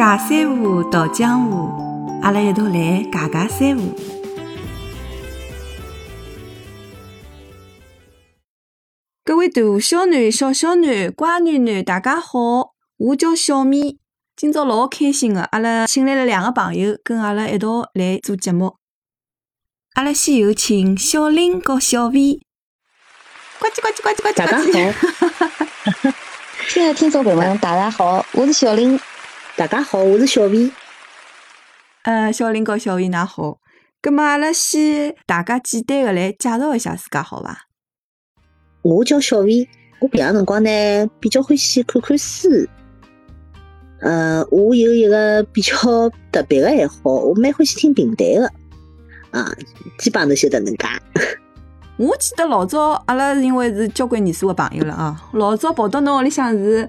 尬三胡，道江湖，阿拉一道来尬尬三胡。各位大小囡、小小囡、乖囡囡，大家好，我叫小咪。今朝老开心个，阿拉请来了两个朋友，跟阿拉一道来做节目。阿拉先有请小林和小 V。呱唧呱唧呱唧呱唧呱唧。大家好，亲爱的听众朋友们，大家好，我是小林。大家好，我是小薇。呃，小林和小薇㑚好。葛末阿拉先大家简单个来介绍一下自家，好伐？我叫小薇我平常辰光呢比较欢喜看看书。呃，我有一个比较特别的爱好，我蛮欢喜听评弹的。啊，基本上都晓得能介。我记得老早阿拉是因为是交关年数的朋友了啊，老早跑到侬屋里向是，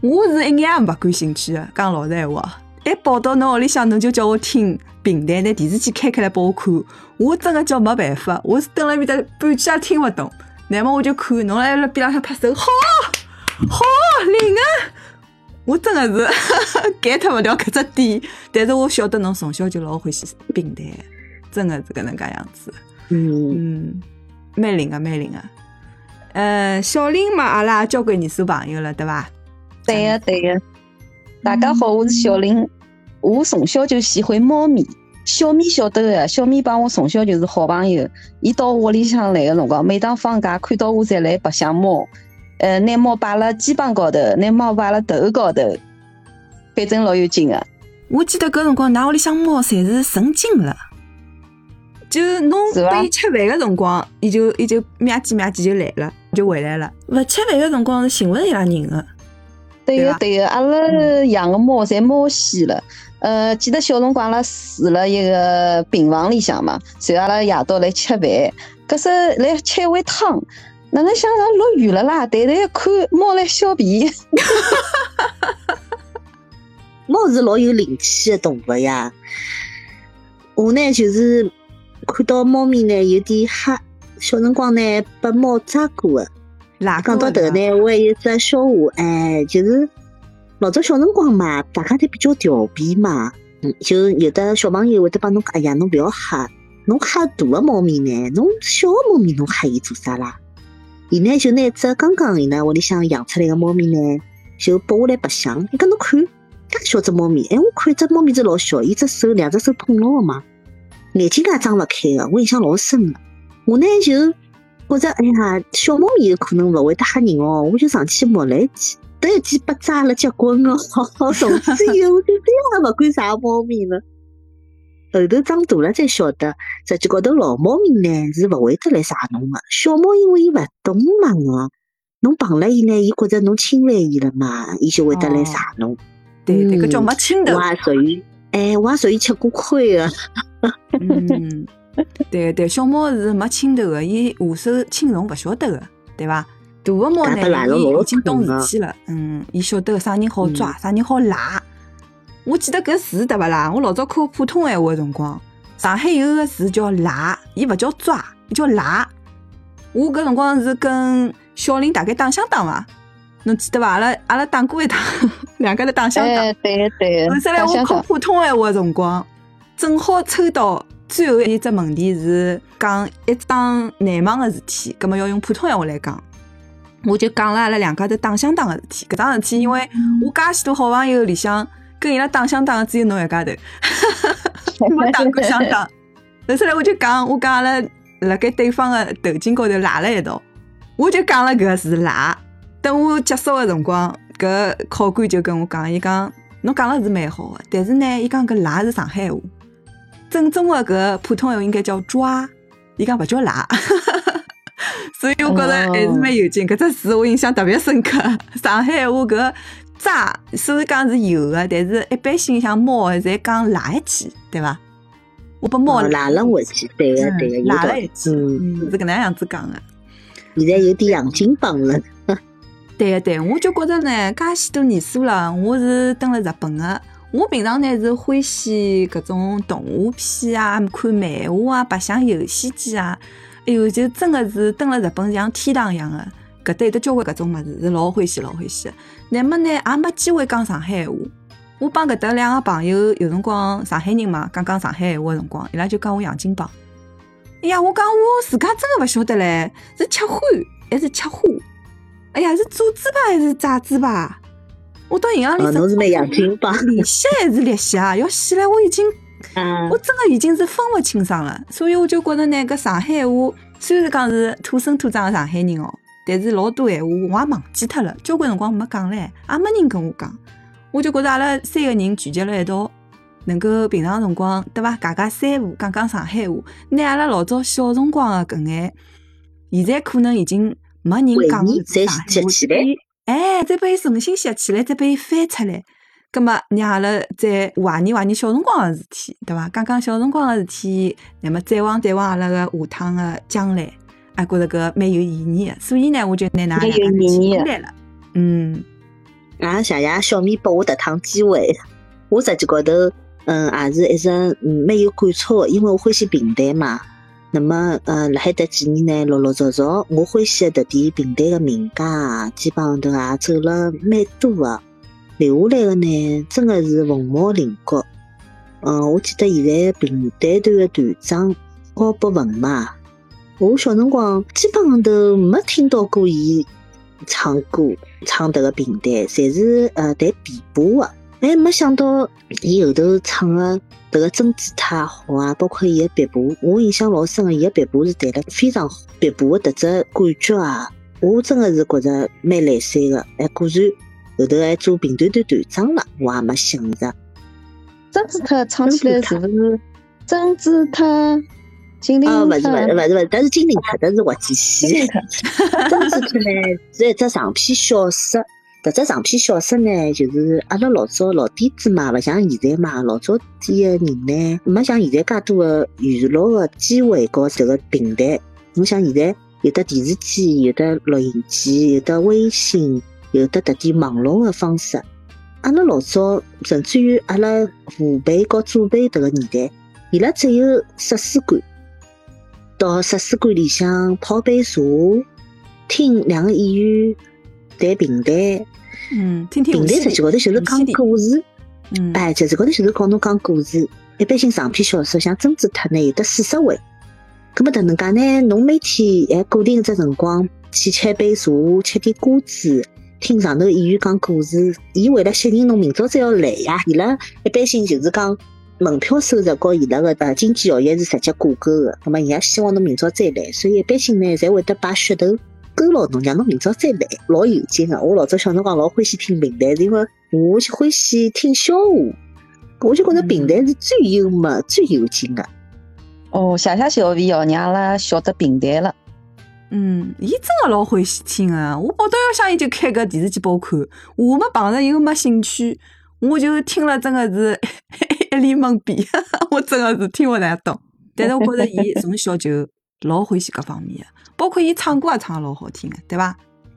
我是一眼也勿感兴趣个，讲老实闲话。一跑到侬屋里向，侬就叫我听平台，拿电视机开开来拨我看，我真个叫没办法，我是蹲辣面搭半句也听勿懂。乃末我就看侬辣辣边浪向拍手，好，好灵啊！我真个是 get 勿了搿只点，但是我晓得侬从小就老欢喜平台，真个是搿能介样子。嗯，嗯，蛮灵个，蛮灵个。呃，小林嘛，阿拉也交关年数朋友了，对伐？对个对个，大家好，我是小林。我从小就喜欢猫咪，小咪晓得个，小咪帮我从小就是好朋友。伊到屋里向来个辰光，每当放假看到我侪来白相猫，呃，拿猫摆辣肩膀高头，拿猫摆辣头高头，反正老有劲个。我记得搿辰光，㑚屋里向猫侪是成精了，就侬拨伊吃饭个辰光，伊就伊就喵叽喵叽就来了，就回来了。勿吃饭个辰光是寻勿着伊拉人个。对个对个，阿拉养个猫侪猫死了。呃，记得小辰光阿拉住了一个病房里向嘛，随后阿拉夜到来吃饭，搿时来吃一碗汤，哪能想着落雨了啦？抬头一看，猫来小便，猫是老有灵气的动物呀。我呢就是看到猫咪呢有点吓，小辰光呢被猫抓过个。哪讲到头呢，我还有只笑话，哎，就是老早小辰光嘛，大家侪比较调皮嘛，嗯，就有的小朋友会得帮侬讲，哎呀，侬勿要吓，侬吓大个猫咪呢，侬小个猫咪侬吓伊做啥啦？伊呢就拿只刚刚伊拉屋里向养出来个猫咪呢，就拨我来白相，伊讲侬看，介小只猫咪，哎，我看只猫咪是老小，伊只手两只手碰牢个嘛，眼睛也张勿开个，我印象老深个。我呢就觉着，哎呀，小猫咪有可能勿会得吓人哦，我就上去摸了一记，头一记被扎了结棍哦，从此以后我就再也勿管啥猫咪了。后头长大了才晓得，实际高头老猫咪呢是勿会得来杀侬个，小猫因为伊勿懂嘛个，侬碰了伊呢，伊觉着侬侵犯伊了嘛，伊就会得来杀侬。对对，搿嗯叫没亲头我。也属于，哎，我也属于吃过亏个。嗯，对对，小猫是没亲头个，伊下手轻重勿晓得个，对伐？大个猫呢，伊已经懂事体了，嗯，伊晓得啥人好抓，啥人好拉。我记得搿词对勿啦？我老早考普通闲话个辰光，上海有个词叫拉，伊勿叫抓，伊叫拉。我搿辰光是跟小林大概打相打伐？侬记得伐？阿拉阿拉打过一趟，两家头打相打。哎，对个对个，后头来我考普通闲话个辰光，正好抽到最后一只问题是讲一桩难忘个事体，葛么要用普通闲话来讲。我就讲了阿拉两家头打相打个事体，搿桩事体因为我介许多好朋友里向跟伊拉打相打个只有侬一家头，没打过相打。后头来我就讲，我讲阿拉辣盖对方个头颈高头拉了一道，我就讲了搿个字拉。等我结束个辰光，搿考官就跟我讲，伊讲侬讲了是蛮好个，但是呢，伊讲搿拉是上海话，正宗个搿普通闲话应该叫抓，伊讲勿叫拉。所以我觉着还是蛮有劲，搿只词我印象特别深刻。上海闲话搿抓虽然讲是有个，但是一般性像猫侪讲拉一记，对伐？我把猫哦拉了回去，对个对个。拉了一记，是搿能样子讲个。现在有点洋泾浜了。对个对，我就觉着呢，介许多年数了，我是蹲辣日本个。我平常呢是欢喜搿种动画片啊，看漫画啊，白相游戏机啊。哎哟，就真个是蹲辣日本像天堂一样个。搿搭有得交关搿种物事，是老欢喜老欢喜。乃末呢，也没机会讲上海闲话。我帮搿搭两个朋友有辰光上海人嘛，讲讲上海闲话个辰光，伊拉就讲我洋泾浜。哎呀，我讲我自家真个勿晓得唻，是吃欢还是吃花？哎呀，是做猪排还是炸猪排？我到银行里哦，侬是蛮洋泾浜。利息还是利息啊？要死了，我已经啊我真的已经是分勿清爽了，所以我就觉着呢，搿上海话虽然讲是土生土长的上海人哦，但是老多闲话我也忘记脱了，交关辰光没讲唻，也没人跟我讲。我就觉着阿拉三个人聚集辣一道，能够平常辰光对伐，家家三胡讲讲上海话，拿阿拉老早小辰光个搿眼，现在可能已经没人讲上海话哎，再把伊重新拾起来，再把伊翻出来。葛末，让阿拉再怀念怀念小辰光个事体，对伐？讲讲小辰光个事体，那么展望展望阿拉个下趟个将来，还，觉着搿蛮有意义个。所以呢，我就拿㑚两个请过来了。嗯，啊，谢谢小米拨我迭趟机会。我实际高头，嗯，也是一直嗯蛮有感触个，因为我欢喜平台嘛。那么，呃，辣海迭几年呢，陆陆续续，我欢喜的迭点平台个名家啊，基本上头也走了蛮多个，留下来个呢，真的是凤毛麟角。嗯，我记得现在平台团的团长高博文嘛，我小辰光基本上头没听到过伊唱歌，唱迭个平台，侪是呃弹琵琶个。哎，没想到伊后头唱的这个真吉他也好啊，包括伊的琵琶，我印象老深个，伊个琵琶是弹了非常好，琵琶个迭只感觉啊，我真的是觉着蛮来三个。哎，果然后头还做评团队团长了，我也没想着。曾子特唱起来是不是曾子特？精灵啊，勿是勿是特？勿是勿是，但是金陵塔，但是滑稽戏。曾子特呢是一只长篇小说，搿只长篇小说呢，就是阿拉老早老底子嘛，勿像现在嘛，老早点个人呢，没像现在介多个娱乐个机会和迭个平台。侬像现在有的电视机，有的录音机，有的微信，有的迭点网络个方式。阿拉老早，甚至于阿拉父辈和祖辈迭个年代，伊拉只有图书馆。到图书馆里向泡杯茶，听两个演员谈平台。嗯，听听平台实际高头就是讲故事，嗯，哎，实际高头就是讲侬讲故事。一般性长篇小说，像曾子塔呢有得四十回。葛么迭能介呢，侬每天还固定一只辰光去吃杯茶，吃点瓜子，听上头演员讲故事。伊为了吸引侬明朝再要来呀，伊拉一般性就是讲门票收入和伊拉个呃经济效益是直接挂钩个。葛么伊也希望侬明朝再来，所以一般性呢，侪会得摆噱头勾牢侬，让侬明朝再来，老有劲个。我老早小辰光老欢喜听平台，是因为我就欢喜听笑话。我就觉着平台是最幽默、最有劲个。哦，谢谢小 V 哦，让阿拉晓得平台了。嗯，伊真个老欢喜听啊，我报到要想伊就开个电视机拨我看，我没碰着又没兴趣，我就听了真个是 一脸懵逼，我真个是听勿大懂。但是我觉着伊从小就老欢喜搿方面个，包括伊唱歌也唱得老好听的，对伐？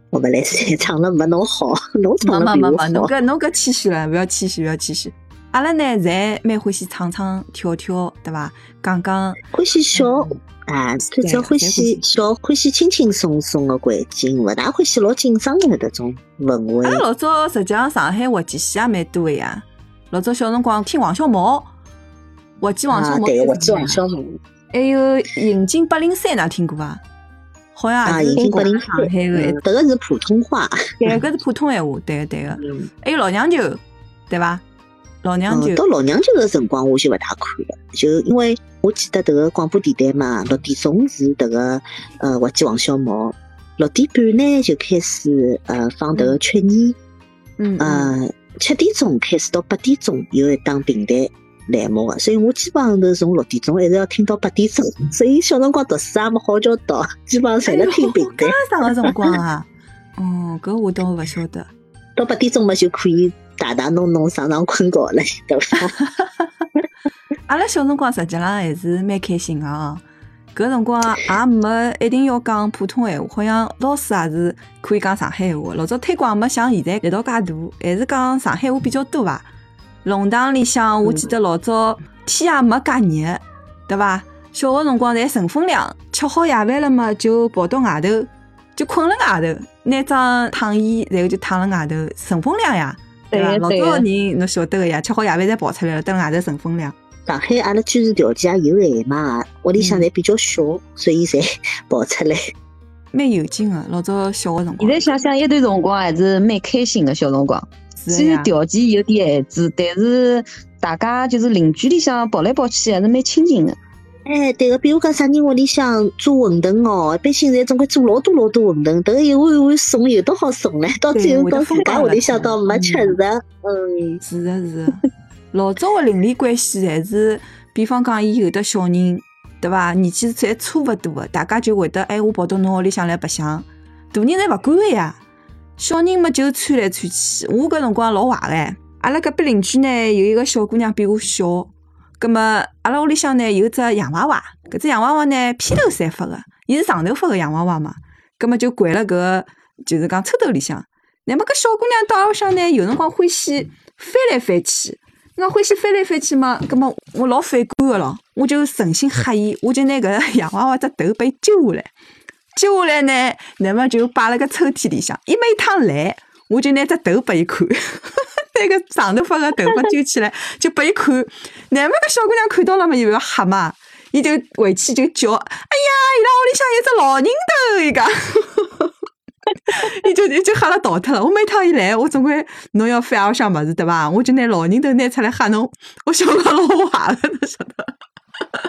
我勿来三 唱了没侬好，侬唱了没没没，侬。搿侬搿谦虚了，勿要谦虚，勿要谦虚。阿拉呢，侪蛮欢喜唱唱跳跳，对伐？讲讲，欢喜笑啊，最主要欢喜笑，欢喜轻轻松松的环境，勿大欢喜老紧张的迭种氛围阿。拉老早实际上上海滑稽戏也蛮多个呀。老早小辰光听王小毛，滑稽王小啊，毛，对，我知王小毛还有引进八零三，㑚听过伐？好像啊，也是已经八零上海个，嗯迭个是普通话。对，搿是普通闲话，对个对个。嗯，还有老娘舅，对伐？老娘舅嗯，到老娘舅个辰光我就勿大看了，就因为我记得迭个广播电台嘛，六点钟是迭个呃滑稽王小毛，六点半呢就开始呃放迭个曲艺。嗯嗯呃，七点钟开始到八点钟有一档平台栏目个，所以我基本上头从六点钟一直要听到八点钟，所以小辰光读书也没好叫读，基本上侪辣听平台。啥个辰光啊？哦，搿我倒勿晓得。到八点钟嘛就可以打打弄弄上上困觉了，对伐？阿拉小辰光实际上还是蛮开心个哦。搿辰光也没一定要讲普通闲话，好像老师也是可以讲上海闲话。老早推广没像现在力道介大，还是讲上海话比较多伐？弄堂里向，我记得老早天也没介热，对伐？小学辰光侪乘风凉，吃好夜饭了嘛，就跑到外头，就困辣外头，拿张躺椅，然后就躺辣外头，乘风凉呀。对伐？老早个人侬晓得个呀，吃好夜饭侪跑出来了，蹲辣外头乘风凉。上海阿拉居住条件也有限嘛，屋里向侪比较小，所以侪跑出来。蛮有劲个，老早小个辰光现在。想想，一段辰光还是蛮开心个小辰光。虽然条件有点限制，但是大家就是邻居里向跑来跑去，还是蛮亲近的。哎，对个，比如讲啥人屋里向做馄饨哦，一般性侪总归做老多老多馄饨，迭个一碗一碗送有多好送唻，到最后到自家屋里向倒没吃嗯着，嗯，是的，是的。老早个邻里关系还是，比方讲，伊有的小人，对伐？年纪侪差勿多个，大家就会得，哎，我跑到侬屋里向来白相。大人侪勿管个呀，小人嘛就窜来窜去。我搿辰光老坏个，阿拉隔壁邻居呢有一个小姑娘比我小，葛么阿拉屋里向呢有只洋娃娃，搿只洋娃娃呢披头散发个，伊是长头发个洋娃娃嘛，葛么就掼辣搿就是讲抽斗里向。乃末搿小姑娘到屋里向呢，有辰光欢喜翻来翻去。那欢喜翻来翻去嘛，葛么我老反感个咯，我就存心吓伊，我就拿搿 洋娃娃只头拨伊揪下来，接下来呢，乃末就摆辣搿抽屉里向。伊每趟来，我就拿只头拨伊看，拿个长头发个头发揪起来，就拨伊看。乃末搿小姑娘看到了嘛，伊勿要吓嘛，伊就回去就叫，哎呀，伊拉屋里向有只老人头，伊讲。伊就伊就吓了逃脱了。我每趟伊来，我总归侬要翻屋里向物事对伐？我就拿老人头拿出来吓侬。我小辰光老坏个，侬晓得。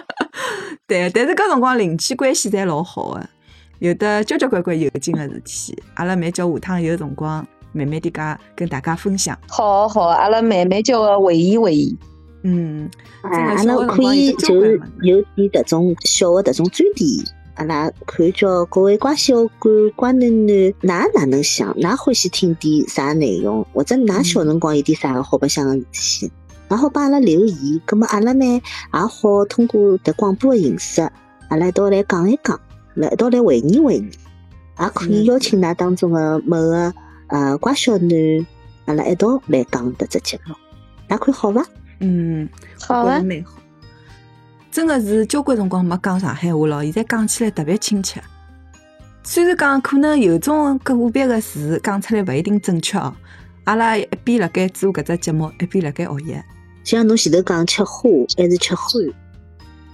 对，但是搿辰光邻居关系侪老好个，有的交交关关有劲个事体。阿拉蛮叫下趟有辰光慢慢点介跟大家分享。好好，阿拉慢慢叫个回忆回忆。嗯，哎，阿拉可以就是有点迭种小个迭种专题，阿拉可以叫各位瓜小官、瓜囡囡，㑚哪能想？㑚欢喜听点啥内容？或者㑚小辰光有点啥个好白相个事体？然后帮阿拉留言，葛么阿拉呢也好通过迭广播个形式，阿拉一道来讲一讲，来一道来回忆回忆，也可以嗯邀请㑚当中的某个呃乖小囡，阿拉一道来讲迭只节目，㑚看好伐？嗯，好啊蛮好。真的是交关辰光没讲上海话了，现在讲起来特别亲切。虽然讲可能有种个别个字讲出来勿一定准确哦，阿拉一边辣盖做搿只节目，一边辣盖学习。像侬前头讲吃花还是吃欢，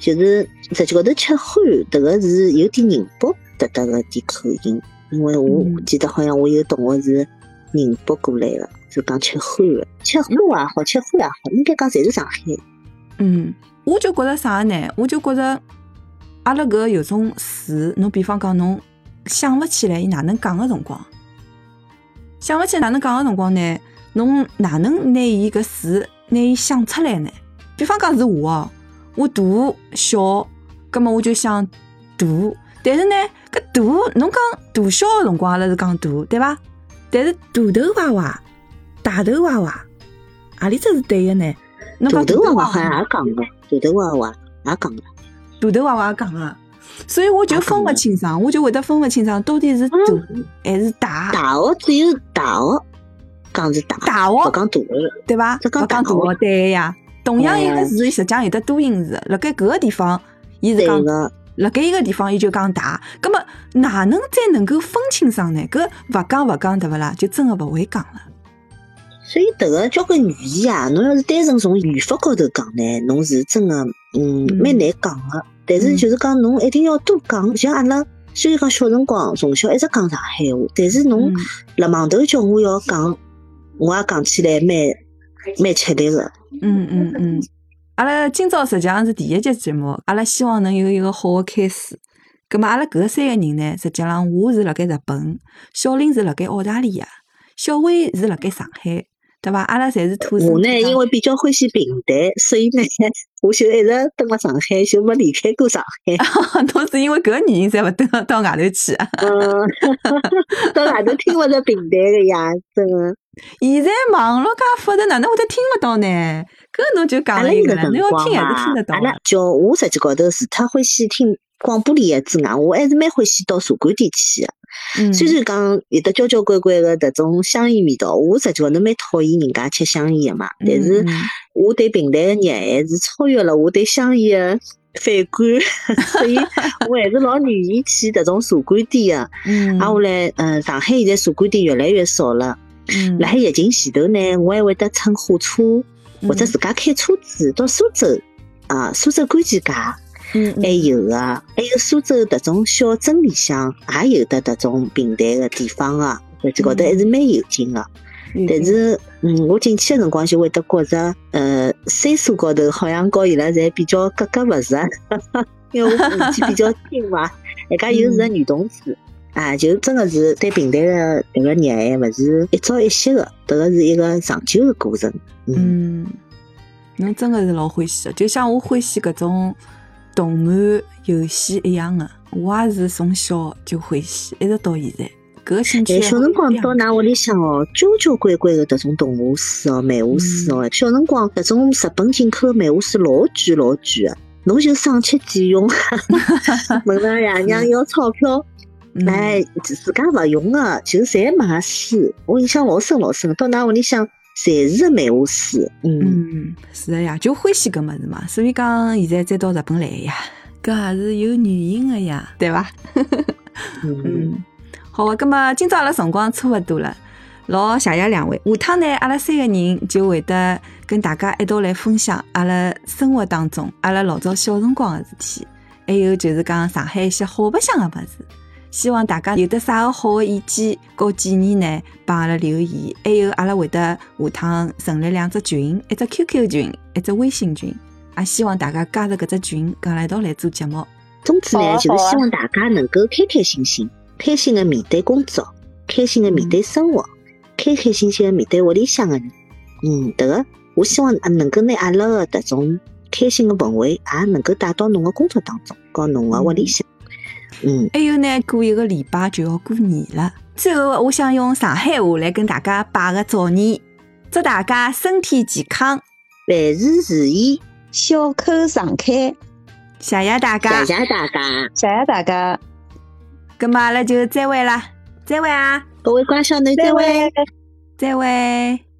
就是实际高头吃欢，迭个是有点宁波搭搭个点口音，因为我嗯记得好像我有同学是宁波过来个，就讲吃欢个，吃花也好，吃花也好，应该讲侪是上海。嗯，我就觉着啥呢？我就觉着阿拉搿有种词，侬比方讲侬想勿起来伊哪能讲个辰光，想勿起来哪能讲个辰光呢？侬哪能拿伊搿词拿伊想出来呢？比方讲是我哦，我大小，葛么我就想大，但是呢，搿大侬讲大小个辰光阿拉是讲大，对伐？但是大头娃娃、大头娃娃，何里只是对个呢？侬大讲头娃娃好像也讲个，大头娃娃也讲个。大头娃娃也讲个，所以我就分勿清爽，我就会得分勿清爽到底是大还是大，大学只有大学讲是大，大学勿讲大学。对伐？只讲勿讲大对呀。同样一个嗯字，实际上有得多音字，辣盖搿个地方，伊是讲个，辣盖一个地方，伊就讲大。葛么哪能再能够分清爽呢？搿勿讲勿讲对勿啦？就真个勿会讲了。所以迭个交关语言啊，侬要是单纯从语法高头讲呢，侬是真个嗯嗯蛮难讲个。但是嗯就是讲侬一定要多讲，像阿拉虽然讲小辰光从小一直讲上海话，但是侬嗯辣网头叫我要讲，我也讲起来蛮蛮吃力个。嗯嗯嗯，阿拉今朝实际上是第一集节目，阿拉希望能有一个好的开始。葛么阿拉搿三个人呢，实际上我是辣盖日本，小林是辣盖澳大利亚，小薇是辣盖上海，对伐？阿拉侪是土生我呢，因为比较欢喜平淡，所以呢，我就一直蹲辣上海，就没离开过上海。侬是因为搿个原因才勿蹲到外头去啊？嗯，到外头听勿着平淡个呀，真个。现在网络介发达，哪能会得听勿到呢？搿侬就讲了一个了，侬要听还是听得，到的。阿拉叫我实际高头除脱欢喜听广播里个之外，我还是蛮欢喜到茶馆店去个。嗯虽然讲有得交交关关的迭种香烟味道，我实际高头蛮讨厌人家吃香烟的嘛。但是我对平台的热爱是超越了我对香烟的反感，所以我还是老愿意去迭种茶馆店的。嗯，啊，后来，嗯，上海现在茶馆店越来越少了。嗯辣海疫情前头呢，我还会得乘火车或者自家开车子到苏州啊，苏州观前街。嗯还有个，还有苏州迭种小镇里向也有的迭种平台个地方个，实际高头还是蛮有劲个。嗯但是，嗯，我进去个辰光就会得觉着，呃，岁数高头好像和伊拉侪比较格格勿入，因为我年纪比较轻嘛，人家又是个女同志，啊，就真个是对平台个迭个热爱，勿是一朝一夕个，迭个是一个长久个过程。嗯，嗯，侬真个是老欢喜个，就像我欢喜搿种动漫游戏一样的，我也是从小就欢喜，一直到现在。搿个兴趣哎，小辰光到㑚屋里向哦，交交关关的迭种动画书哦、漫画书哦。小辰光搿种日本进口的漫画书老贵老贵的，侬就省吃俭用，问㑚爷娘要钞票，嗯哎，自自家勿用的，就侪买书。我印象老深老深，到㑚屋里向侪是个漫画书，嗯，嗯，是的呀，就欢喜搿物事嘛，所以讲现在再到日本来呀，搿也是有原因的呀，对伐？嗯，嗯，好个，葛么今朝阿拉辰光差勿多了，老谢谢两位。下趟呢，阿拉三个人就会得跟大家一道来分享阿拉生活当中阿拉老早小辰光个事体，还有就是讲上海一些好白相个物事。希望大家有得啥个好个意见和建议呢，帮阿拉留言。还有阿拉会得下趟成立两只群，一只 QQ 群，一只微信群。也希望大家加入搿只群，跟阿拉一道来做节目。总之呢，就是希望大家能够开开心心、开心的面对工作，开心的面对生活，开开心心的面对屋里向的人。嗯，迭个我希望啊能够拿阿拉的迭种开心的氛围，也能够带到侬个工作当中，和侬个屋里向。嗯，还有呢，过一个礼拜就要过年了。最后，我想用上海话来跟大家拜个早年，祝大家身体健康，万事如意，笑口常开，谢谢大家谢。谢大家，谢谢大家，咁么阿拉就再会啦，再会啊，各位乖小囡，再会。再会。